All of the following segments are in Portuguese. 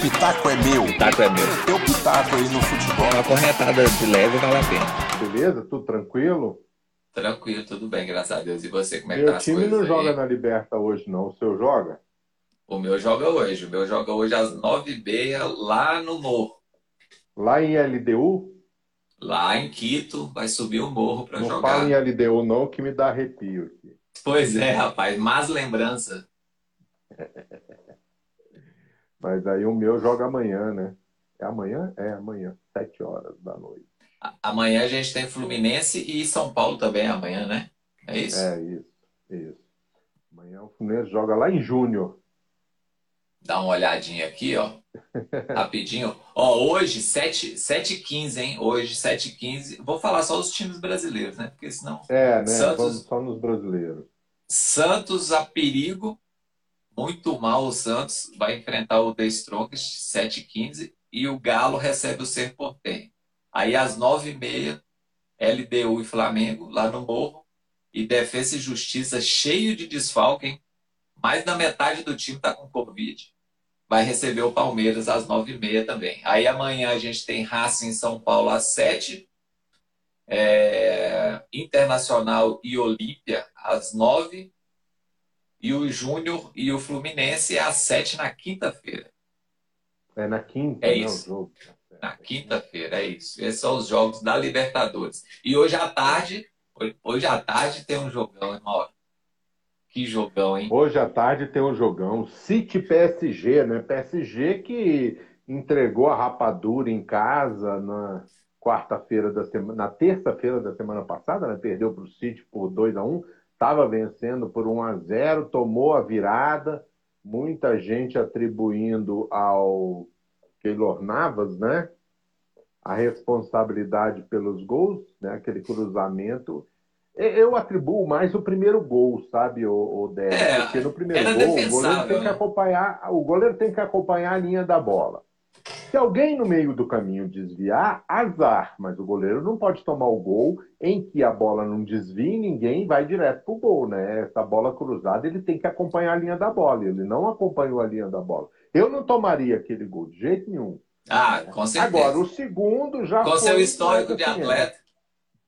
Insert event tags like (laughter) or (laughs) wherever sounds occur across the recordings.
pitaco é meu. Pitaco é meu. Teu pitaco aí no futebol. Uma corretada de leve vale a pena. Beleza? Tudo tranquilo? Tranquilo, tudo bem, graças a Deus. E você, como é que Meu tá as time coisas não aí? joga na Liberta hoje, não. O seu joga? O meu joga hoje. O meu joga hoje às 9h30 lá no morro. Lá em LDU? Lá em Quito, vai subir o morro para Não jogar. fala em LDU, não, que me dá arrepio aqui. Pois é, rapaz, más lembrança. (laughs) Mas aí o meu joga amanhã, né? É amanhã? É amanhã, sete horas da noite. Amanhã a gente tem Fluminense e São Paulo também amanhã, né? É isso? É isso, isso. Amanhã o Fluminense joga lá em Júnior. Dá uma olhadinha aqui, ó. (laughs) Rapidinho. Ó, hoje, 7, 7h15, hein? Hoje, 7h15. Vou falar só os times brasileiros, né? Porque senão. É, né? Santos- Vamos só nos brasileiros. Santos a perigo. Muito mal o Santos. Vai enfrentar o The Strongest, 7h15. E o Galo recebe o Ser Portem. Aí às 9h30, LDU e Flamengo, lá no Morro. E Defesa e Justiça cheio de desfalque, hein? Mais da metade do time tá com Covid. Vai receber o Palmeiras às 9h30 também. Aí amanhã a gente tem Racing em São Paulo às 7 é, Internacional e Olímpia às 9 e o Júnior e o Fluminense às 7 na quinta-feira. É na quinta, É né? isso. Jogo. Na quinta-feira, é isso. Esses são os jogos da Libertadores. E hoje à tarde, hoje- à tarde tem um jogão, hein, Mauro? Que jogão, hein? Hoje à tarde tem um jogão City PSG, né? PSG que entregou a rapadura em casa na quarta-feira da semana, na terça-feira da semana passada, né? Perdeu para o City por 2 a 1 estava vencendo por 1 a 0 tomou a virada, muita gente atribuindo ao Keylor Navas, né? A responsabilidade pelos gols, né? Aquele cruzamento. Eu atribuo mais o primeiro gol, sabe, o, o Débora? É, Porque no primeiro gol, o goleiro tem que né? acompanhar, o goleiro tem que acompanhar a linha da bola. Se alguém no meio do caminho desviar, azar, mas o goleiro não pode tomar o gol em que a bola não desvia e ninguém vai direto pro gol, né? Essa bola cruzada, ele tem que acompanhar a linha da bola. Ele não acompanhou a linha da bola. Eu não tomaria aquele gol de jeito nenhum. Ah, com certeza. Agora, o segundo já com foi seu histórico mais de atleta.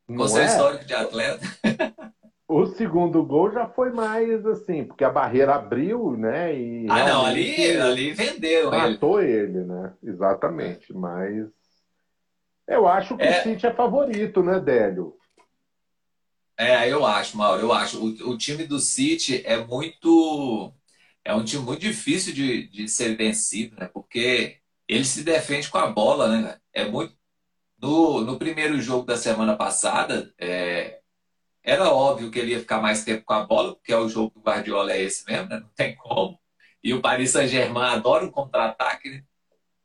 Com seu é? histórico de atleta. (laughs) O segundo gol já foi mais assim, porque a barreira abriu, né? E Ah, não, ali, ali vendeu ele. matou ele, né? Exatamente. Mas eu acho que É. o City é favorito, né, Délio? É, eu acho, Mauro, eu acho. O, o time do City é muito. É um time muito difícil de, de ser vencido, né? Porque ele se defende com a bola, né? É muito. No, no primeiro jogo da semana passada, é, era óbvio que ele ia ficar mais tempo com a bola, porque é o jogo do Guardiola, é esse mesmo, né? Não tem como. E o Paris Saint-Germain adora o contra-ataque, né?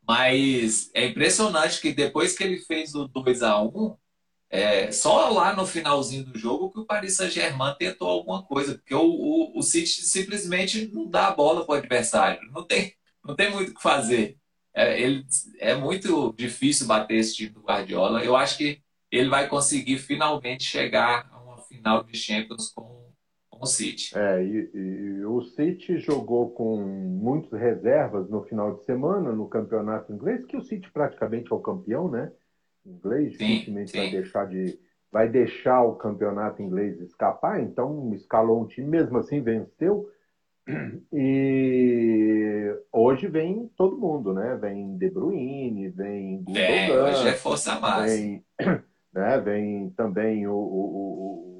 Mas é impressionante que depois que ele fez o 2 a 1 é, só lá no finalzinho do jogo que o Paris Saint-Germain tentou alguma coisa, porque o, o, o City simplesmente não dá a bola para o adversário, não tem, não tem muito o que fazer. É, ele, é muito difícil bater esse time do Guardiola. Eu acho que ele vai conseguir finalmente chegar final de Champions com, com o City. É, e, e o City jogou com muitas reservas no final de semana no campeonato inglês, que o City praticamente é o campeão, né? Inglês, dificilmente vai deixar de vai deixar o campeonato inglês escapar, então escalou um time, mesmo assim venceu. (clears throat) E hoje vem todo mundo, né? Vem De Bruyne, vem É, Gundogan, hoje é força máxima. vem, (clears throat) né, vem também o, o- o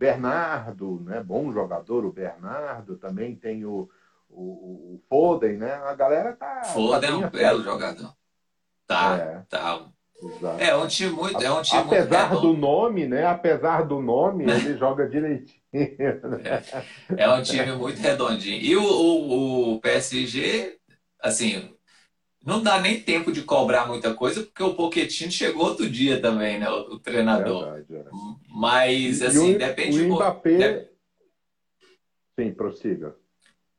Bernardo, né, bom jogador, o Bernardo, também tem o, o, o Foden, né? A galera tá. Foda é tá um belo afeta. jogador. Tá, É, tá. exato. É um time muito, é um time muito Apesar redondo. do nome, né? Apesar do nome, ele joga direitinho. né? É um time muito redondinho. E o, o, o PSG, assim, não dá nem tempo de cobrar muita coisa, porque o Pochettino chegou outro dia também, né? O, o treinador. Verdade, é. Mas, assim, o, depende o. Mbappé. Sim, prossiga.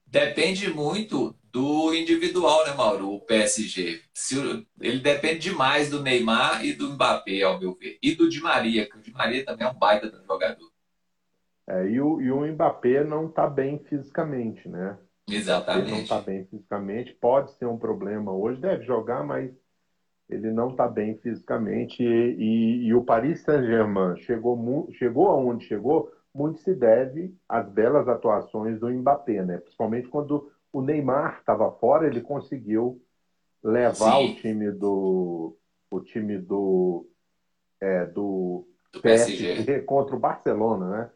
Depende muito do individual, né, Mauro? O PSG. Se ele depende demais do Neymar e do Mbappé, ao meu ver. E do Di Maria, que o Di Maria também é um baita do jogador. É, e, o, e o Mbappé não está bem fisicamente, né? Exatamente. Ele não está bem fisicamente, pode ser um problema hoje, deve jogar, mas ele não está bem fisicamente. E, e, e o Paris Saint-Germain chegou, chegou aonde chegou, muito se deve às belas atuações do Mbappé, né? Principalmente quando o Neymar estava fora, ele conseguiu levar Sim. o time do o time do é, do, do PSG. PSG. contra o Barcelona, né?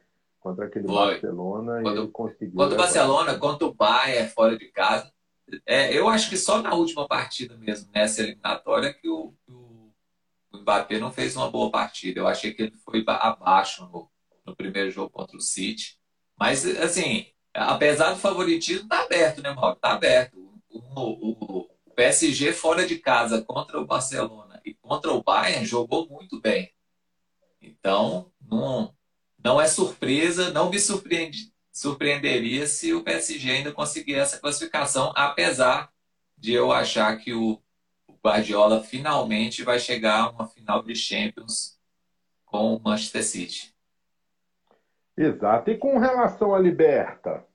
Contra aquele Foi. Barcelona quando, e ele conseguiu. Contra o Barcelona, contra o Bayern fora de casa. É, eu acho que só na última partida mesmo, nessa eliminatória, que o, o, o Mbappé não fez uma boa partida. Eu achei que ele foi abaixo no, no primeiro jogo contra o City. Mas, assim, apesar do favoritismo, tá aberto, né, Mauro? Tá aberto. O, o, o, PSG fora de casa contra o Barcelona e contra o Bayern jogou muito bem. Então, não, não é surpresa, não me surpreende, surpreenderia se o PSG ainda conseguir essa classificação, apesar de eu achar que o, Guardiola finalmente vai chegar a uma final de Champions com o Manchester City. Exato. E com relação à Liberta?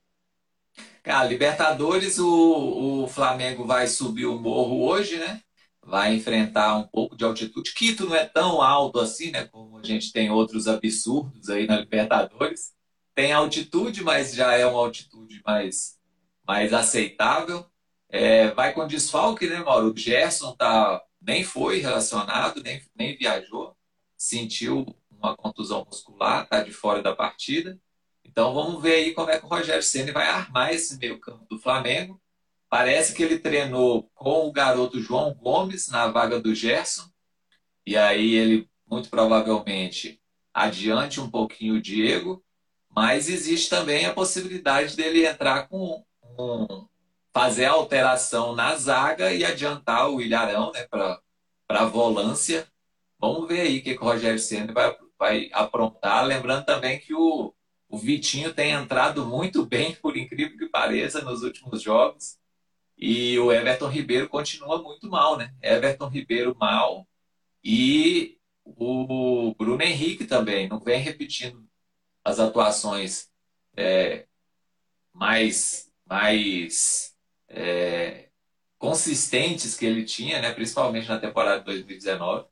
Cara, Libertadores, o, o Flamengo vai subir o morro hoje, né? Vai enfrentar um pouco de altitude. Quito não é tão alto assim, né? Como a gente tem outros absurdos aí na Libertadores. Tem altitude, mas já é uma altitude mais, mais aceitável. É, vai com desfalque, né, Mauro? O Gerson tá, nem foi relacionado, nem, nem viajou. Sentiu uma contusão muscular, está de fora da partida. Então vamos ver aí como é que o Rogério Ceni vai armar esse meio campo do Flamengo. Parece que ele treinou com o garoto João Gomes na vaga do Gerson. E aí ele muito provavelmente adiante um pouquinho o Diego, mas existe também a possibilidade dele entrar com fazer a alteração na zaga e adiantar o Ilharão né, para a volância. Vamos ver aí o que, que o Rogério Senna vai vai aprontar. Lembrando também que o, o Vitinho tem entrado muito bem, por incrível que pareça, nos últimos jogos. E o Everton Ribeiro continua muito mal, né? Everton Ribeiro mal. E o Bruno Henrique também não vem repetindo as atuações é, mais, mais é, consistentes que ele tinha, né? principalmente na temporada de 2019.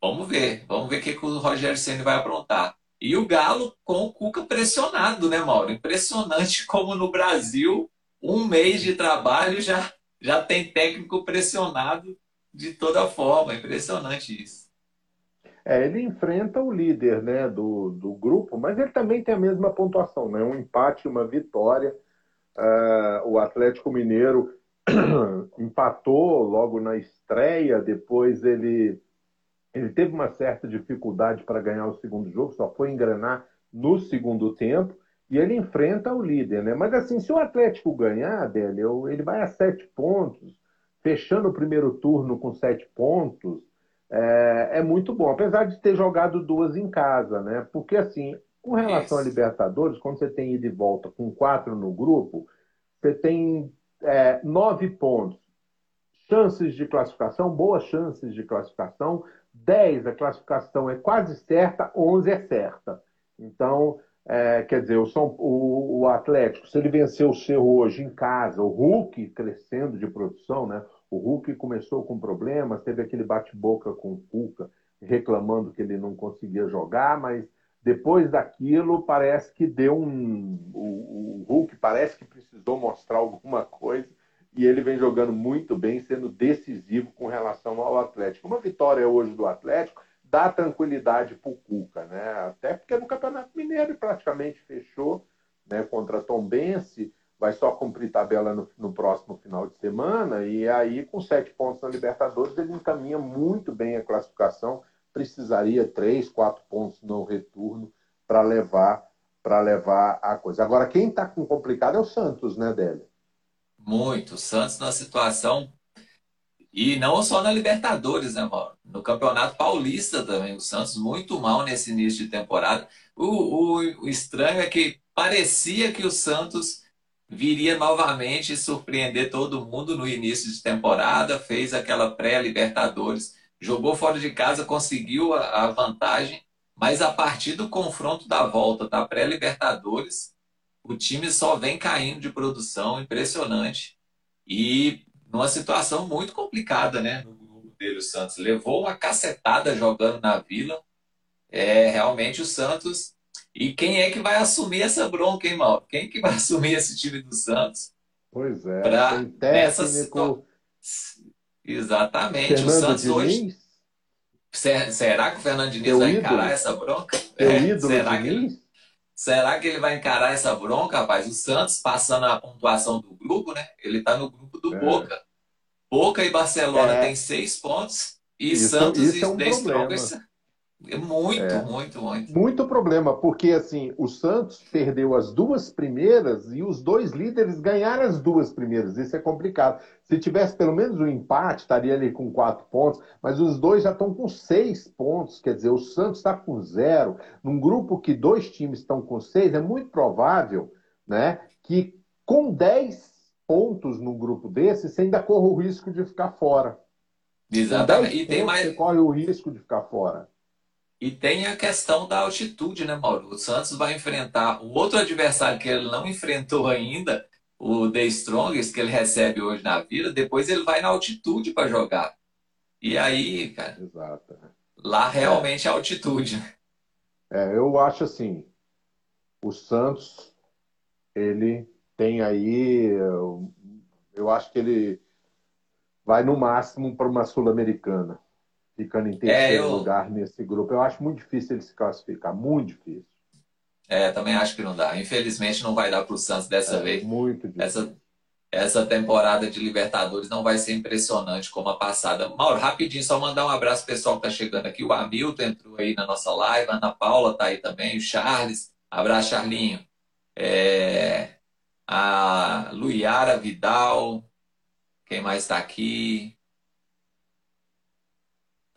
Vamos ver. Vamos ver o que, que o Rogério Senna vai aprontar. E o Galo com o Cuca pressionado, né, Mauro? Impressionante (laughs) como no Brasil, um mês de trabalho já, já tem técnico pressionado de toda forma. Impressionante isso. É, ele enfrenta o líder né, do, do grupo, mas ele também tem a mesma pontuação, né? Um empate, uma vitória. Uh, o Atlético Mineiro (clears throat) empatou logo na estreia, depois ele ele teve uma certa dificuldade para ganhar o segundo jogo, só foi engrenar no segundo tempo, e ele enfrenta o líder, né? Mas assim, se o Atlético ganhar, Délio, ele vai a sete pontos, fechando o primeiro turno com sete pontos, é, é, muito bom, apesar de ter jogado duas em casa, né? Porque assim, com relação Isso. a Libertadores, quando você tem ida e volta com quatro no grupo, você tem é, nove pontos. Chances de classificação, boas chances de classificação, 10 a classificação é quase certa, 11 é certa. Então, é, quer dizer, o, São, o, o, Atlético, se ele vencer o seu hoje em casa, o Hulk crescendo de produção, né? O Hulk começou com problemas, teve aquele bate-boca com o Cuca, reclamando que ele não conseguia jogar, mas depois daquilo parece que deu um. O, o Hulk parece que precisou mostrar alguma coisa e ele vem jogando muito bem, sendo decisivo com relação ao Atlético. Uma vitória hoje do Atlético dá tranquilidade para o Cuca, né? Até porque no Campeonato Mineiro praticamente fechou né, contra Tom Bense, vai só cumprir tabela no, no, próximo final de semana, e aí, com sete pontos na Libertadores, ele encaminha muito bem a classificação, precisaria três, quatro pontos no retorno para levar para levar a coisa. Agora, quem está com complicado é o Santos, né, Délio? Muito. O Santos na situação. E não só na Libertadores, né, Mauro? No Campeonato Paulista também. O Santos muito mal nesse início de temporada. O, o, o estranho é que parecia que o Santos viria novamente surpreender todo mundo no início de temporada, fez aquela pré-Libertadores, jogou fora de casa, conseguiu a, a, vantagem, mas a partir do confronto da volta da pré-Libertadores, o o time só vem caindo de produção, impressionante. E numa situação muito complicada, né? No grupo dele, o Santos levou uma cacetada jogando na Vila. É realmente o Santos. E quem é que vai assumir essa bronca, hein, Mauro? Quem que vai (laughs) assumir esse time do Santos? Pois é, pra, tem técnico. Exatamente. Fernando o Santos Diniz, hoje. Será que o Fernando Diniz Teu vai ídolo? encarar essa bronca? Teu É, ídolo será que Diniz? Será que ele vai encarar essa bronca, rapaz? O Santos passando a pontuação do grupo, né? Ele tá no grupo do É. Boca. Boca e Barcelona É. tem seis pontos e Isso- Santos isso e é um The problema. Strongest. É muito, É. muito, muito. Muito problema, porque assim, o Santos perdeu as duas primeiras e os dois líderes ganharam as duas primeiras. Isso é complicado. Se tivesse pelo menos um empate, estaria ali com quatro pontos, mas os dois já estão com seis pontos. Quer dizer, o Santos está com zero. Num grupo que dois times estão com seis, é muito provável né, que com dez pontos num grupo desse, você ainda corre o risco de ficar fora. Exatamente. 10 E tem mais. Você corre o risco de ficar fora. E tem a questão da altitude, né, Mauro? O Santos vai enfrentar o outro adversário que ele não (laughs) enfrentou ainda, o The Strongest, que ele recebe hoje na vida, depois ele vai na altitude para jogar. E aí, cara, Exato. lá realmente é altitude. né? É, eu acho assim, o Santos, ele tem aí, eu, eu acho que ele vai no máximo para uma Sul-Americana, ficando em terceiro É, eu- lugar nesse grupo. Eu acho muito difícil ele se classificar, muito difícil. É, também acho que não dá. Infelizmente não vai dar para o Santos dessa É, vez. muito difícil. Essa, essa temporada de Libertadores não vai ser impressionante como a passada. Mauro, rapidinho, só mandar um abraço pessoal que está chegando aqui. O Hamilton entrou aí na nossa live, a Ana Paula tá aí também, o Charles. Abraço, Charlinho. É, a Luiara Vidal. Quem mais está aqui?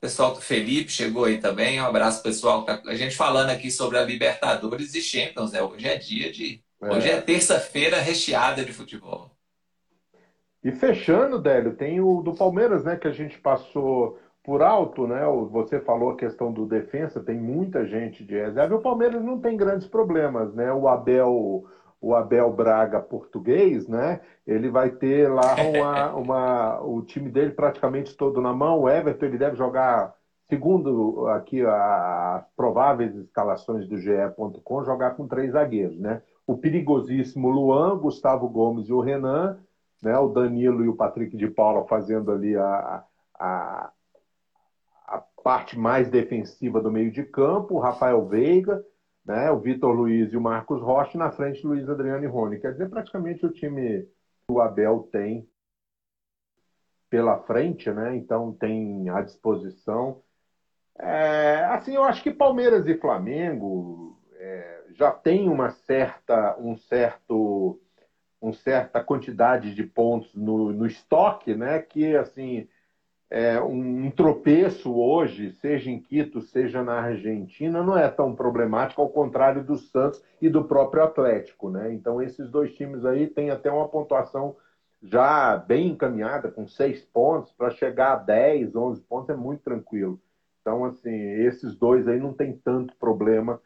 Pessoal Felipe chegou aí também. Um abraço, pessoal. Tá- A gente falando aqui sobre a Libertadores e Champions, né? Hoje é dia de. Hoje é terça-feira recheada de futebol. E fechando, Délio, tem o do Palmeiras, né, que a gente passou por alto, né? Você falou a questão do defensa, tem muita gente de reserva. O Palmeiras não tem grandes problemas, né? O Abel, o Abel Braga português, né? Ele vai ter lá uma, (laughs) uma- o time dele praticamente todo na mão. O Everton ele deve jogar, segundo aqui as prováveis escalações do GE.com, jogar com três zagueiros, né? O perigosíssimo Luan, Gustavo Gomes e o Renan né, o Danilo e o Patrick de Paula fazendo ali a, a, a parte mais defensiva do meio de campo, o Rafael Veiga, né, o Vitor Luiz e o Marcos Rocha, na frente Luiz Adriano e Rony. Quer dizer, praticamente o time que o Abel tem pela frente, né? Então tem à disposição. É, assim, eu acho que Palmeiras e Flamengo é, já tem uma certa, um certo uma certa quantidade de pontos no, no estoque, né? Que assim é um, tropeço hoje, seja em Quito, seja na Argentina, não é tão problemático, ao contrário do Santos e do próprio Atlético, né? Então esses dois times aí têm até uma pontuação já bem encaminhada, com seis pontos, para chegar a 10, 11 pontos é muito tranquilo. Então, assim, esses dois aí não tem tanto problema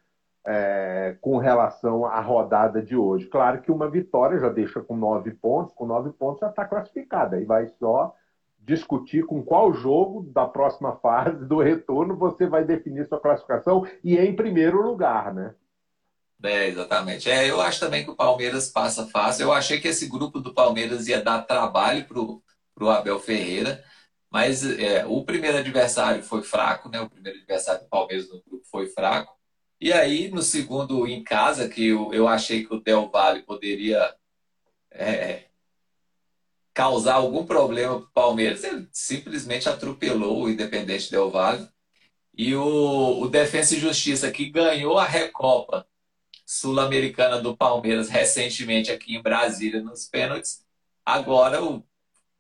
é, com relação à rodada de hoje. Claro que uma vitória já deixa com nove pontos, com nove pontos já está classificada. Aí vai só discutir com qual jogo da próxima fase do retorno você vai definir sua classificação e em primeiro lugar, né? É, exatamente. É, eu acho também que o Palmeiras passa fácil. Eu achei que esse grupo do Palmeiras ia dar trabalho pro, pro Abel Ferreira, mas é, o primeiro adversário foi fraco, né? O primeiro adversário do Palmeiras no grupo foi fraco. E aí, no segundo em casa, que eu, eu achei que o Del Valle poderia é, causar algum problema para o Palmeiras, ele simplesmente atropelou o Independente Del Valle. E o, o Defensa e Justiça, que ganhou a Recopa Sul-Americana do Palmeiras recentemente aqui em Brasília, nos pênaltis, agora o,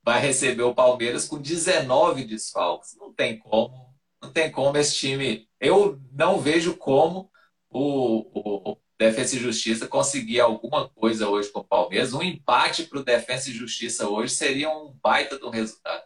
vai receber o Palmeiras com 19 desfalques. Não tem como, não tem como esse time. Eu não vejo como o, o Defensa e Justiça conseguir alguma coisa hoje com o Palmeiras. Um empate para o Defensa e Justiça hoje seria um baita do resultado.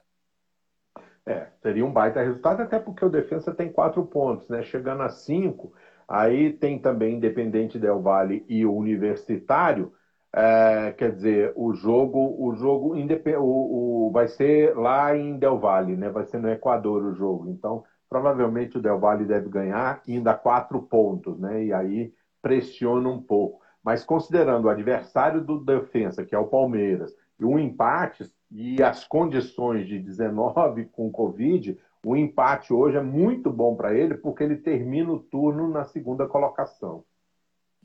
É, seria um baita resultado, até porque o defesa tem quatro pontos, né? Chegando a cinco, Aí tem também Independente Del Valle e o Universitário. É, quer dizer, o jogo, o jogo o, o, vai ser lá em Del Valle, né? Vai ser no Equador o jogo. Então, provavelmente o Del Valle deve ganhar ainda quatro pontos, né? E aí pressiona um pouco. Mas considerando o adversário do defensa, que é o Palmeiras, e um empate e as condições de 19 com Covid, o empate hoje é muito bom para ele, porque ele termina o turno na segunda colocação.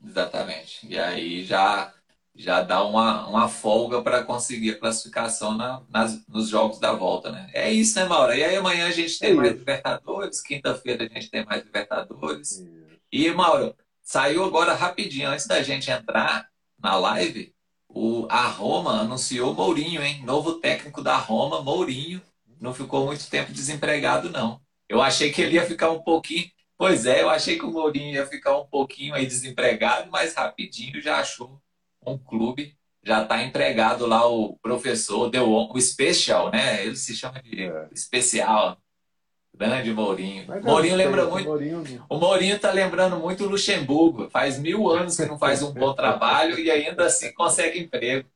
Exatamente. E aí já, já dá uma, uma folga para conseguir a classificação na, nas, nos jogos da volta, né? É isso, né, Maura? E aí amanhã a gente tem é mais Libertadores, quinta-feira a gente tem mais Libertadores. E, Mauro, saiu agora rapidinho, antes da gente entrar na live, o, a Roma anunciou Mourinho, hein? Novo técnico da Roma, Mourinho. Não ficou muito tempo desempregado, não. Eu achei que ele ia ficar um pouquinho. Pois é, eu achei que o Mourinho ia ficar um pouquinho aí desempregado, mas rapidinho já achou um clube. Já está empregado lá o professor, deu o special, né? Ele se chama de é. especial. Grande Mourinho. Mas Mourinho lembra muito. Mourinho... O Mourinho tá lembrando muito o Luxemburgo. Faz mil anos que não faz um bom trabalho e ainda assim consegue emprego.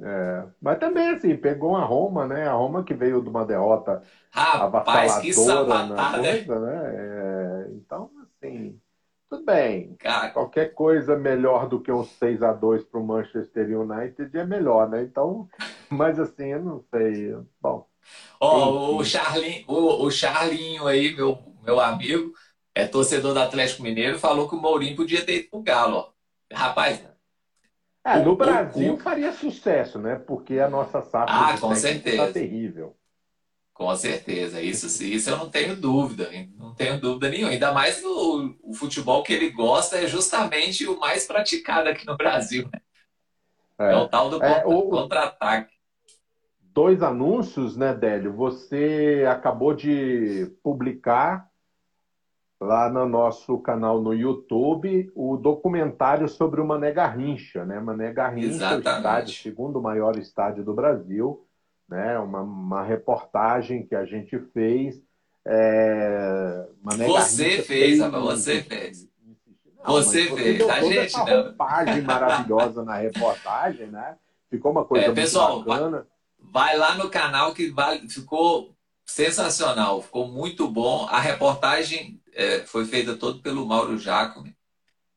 É, mas também assim, pegou a Roma, né? A Roma que veio de uma derrota Rapaz, que sapatada. Coisa, né? É, então, assim, tudo bem. Cara, Qualquer coisa melhor do que um 6 a 2 para o Manchester United é melhor, né? Então, mas assim, eu não sei. Bom, Ó, o Charlinho, o, o Charlinho aí, meu, meu amigo, é torcedor do Atlético Mineiro, falou que o Mourinho podia ter ido pro Galo, ó. Rapaz. É, no o, Brasil o, faria sucesso, né? Porque a nossa safra ah, com tá certeza. tá terrível. Com certeza, isso, isso eu não tenho dúvida, não tenho dúvida nenhuma. Ainda mais o, o futebol que ele gosta é justamente o mais praticado aqui no Brasil, né? É, é o tal do é, contra-ataque dois anúncios, né, Délio? Você acabou de publicar lá no nosso canal no YouTube o documentário sobre o Mané Garrincha, né? Mané Garrincha, é o estádio, segundo maior estádio do Brasil, né? Uma, uma reportagem que a gente fez. É... Mané você Garrincha fez, fez, você fez. Não, você fez, a gente não. maravilhosa na reportagem, né? Ficou uma coisa é, pessoal, muito bacana. Vai lá no canal que ficou sensacional, ficou muito bom. A reportagem é, foi feita todo pelo Mauro Jacome.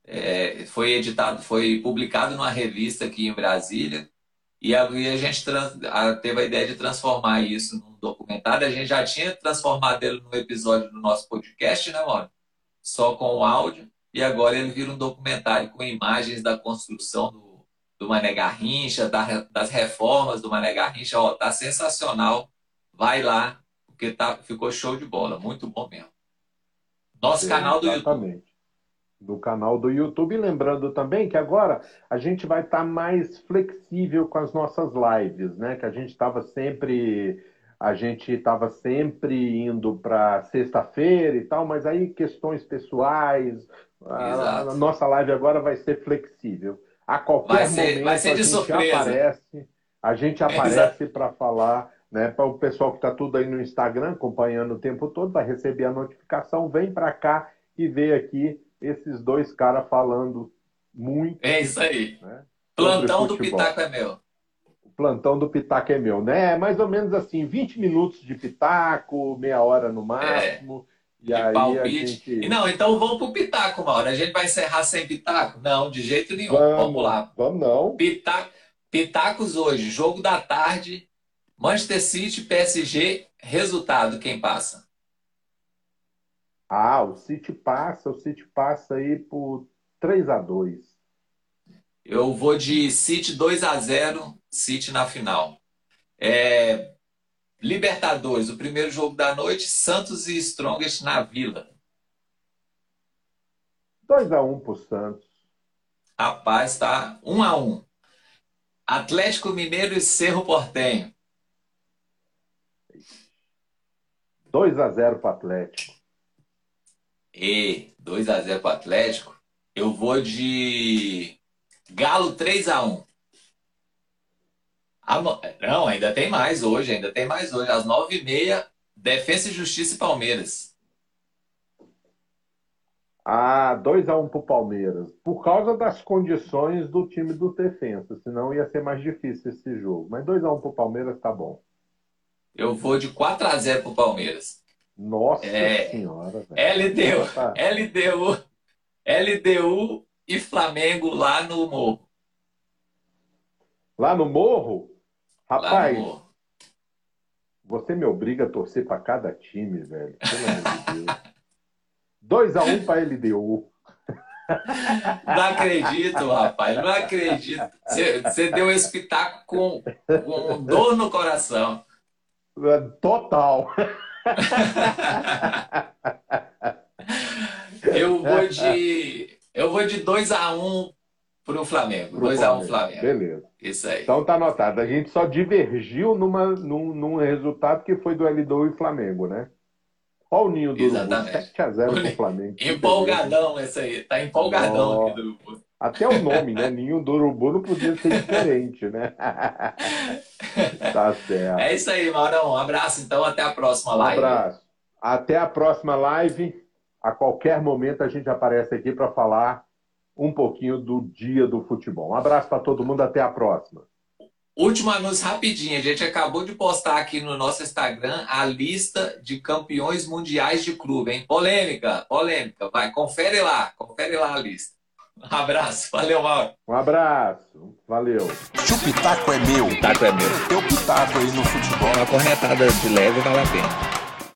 É, foi editado, foi publicado numa revista aqui em Brasília. E a, e a gente trans, a, teve a ideia de transformar isso num documentário. A gente já tinha transformado ele num episódio do nosso podcast, né, Mauro? Só com o áudio. E agora ele vira um documentário com imagens da construção do do Mané Garrincha, das reformas do Mané Garrincha, ó, tá sensacional. Vai lá, porque tá, ficou show de bola, muito bom mesmo. Nosso canal do exatamente. YouTube. Do canal do YouTube. Lembrando também que agora a gente vai estar tá mais flexível com as nossas lives, né? Que a gente estava sempre. A gente estava sempre indo para sexta-feira e tal, mas aí questões pessoais. A, a nossa live agora vai ser flexível. A qualquer vai ser, momento vai ser de a gente surpresa. aparece, a gente aparece para falar, né? Para o pessoal que está tudo aí no Instagram acompanhando o tempo todo, vai receber a notificação, vem para cá e vê aqui esses dois caras falando muito. É isso aí. Né, Plantão do Pitaco é meu. O plantão do Pitaco é meu, né? É mais ou menos assim, 20 minutos de Pitaco, meia hora no máximo. É. E aí palpite. Gente... Não, então vamos pro Pitaco, hora. A gente vai encerrar sem Pitaco? Não, de jeito nenhum. Vamos, vamos lá. Vamos não. Pitaco, Pitacos hoje, jogo da tarde, Manchester City, PSG, resultado, quem passa? Ah, o City passa, o City passa aí por 3 a 2 Eu vou de City 2 a 0 City na final. É, Libertadores, o primeiro jogo da noite, Santos e Strongest na Vila. 2x1 um pro Santos. Rapaz, tá 1 um a 1 um. Atlético Mineiro e Cerro Portenho. 2x0 pro Atlético. E 2x0 pro Atlético. Eu vou de Galo 3x1. Não, ainda tem mais hoje, ainda tem mais hoje. Às nove e meia, Defesa e Justiça e Palmeiras. Ah, 2x1 pro Palmeiras. Por causa das condições do time do defensa. Senão ia ser mais difícil esse jogo. Mas 2x1 pro Palmeiras tá bom. Eu vou de 4x0 pro Palmeiras. Nossa É. senhora, velho. LDU, Tá. LDU, LDU e Flamengo lá no Morro. Lá no Morro? Rapaz, Morro. você me obriga a torcer pra cada time, velho. Pelo amor de Deus. 2x1 pra LDU. Não acredito, rapaz, não acredito. Você, você deu esse pitaco com, com dor no coração. Total. Eu vou de. Eu vou de 2x1 pro Flamengo. Pro 2x1 Palmeiras. Flamengo. Beleza. Isso aí. Então tá anotado. A gente só divergiu numa, num, num resultado que foi do LDU e Flamengo, né? Olha o ninho do. Exatamente. 7x0 O pro. Flamengo. Empolgadão esse aí. Tá empolgadão Ó. aqui do Urubu. Até o nome, né? Ninho do Urubu não podia ser diferente, né? (laughs) tá certo. É isso aí, Maurão. Um abraço, então. Até a próxima Um live. abraço. Até a próxima live. A qualquer momento a gente aparece aqui para falar um pouquinho do dia do futebol. Um abraço para todo mundo. Até a próxima. Último anúncio rapidinho. A gente acabou de postar aqui no nosso Instagram a lista de campeões mundiais de clube, hein? Polêmica, polêmica. Vai, confere lá, confere lá a lista. Um abraço. Valeu, Mauro. Um abraço. Valeu. Se o pitaco é meu, Taco é meu. teu pitaco aí no futebol. Uma cornetada de leve vale a pena.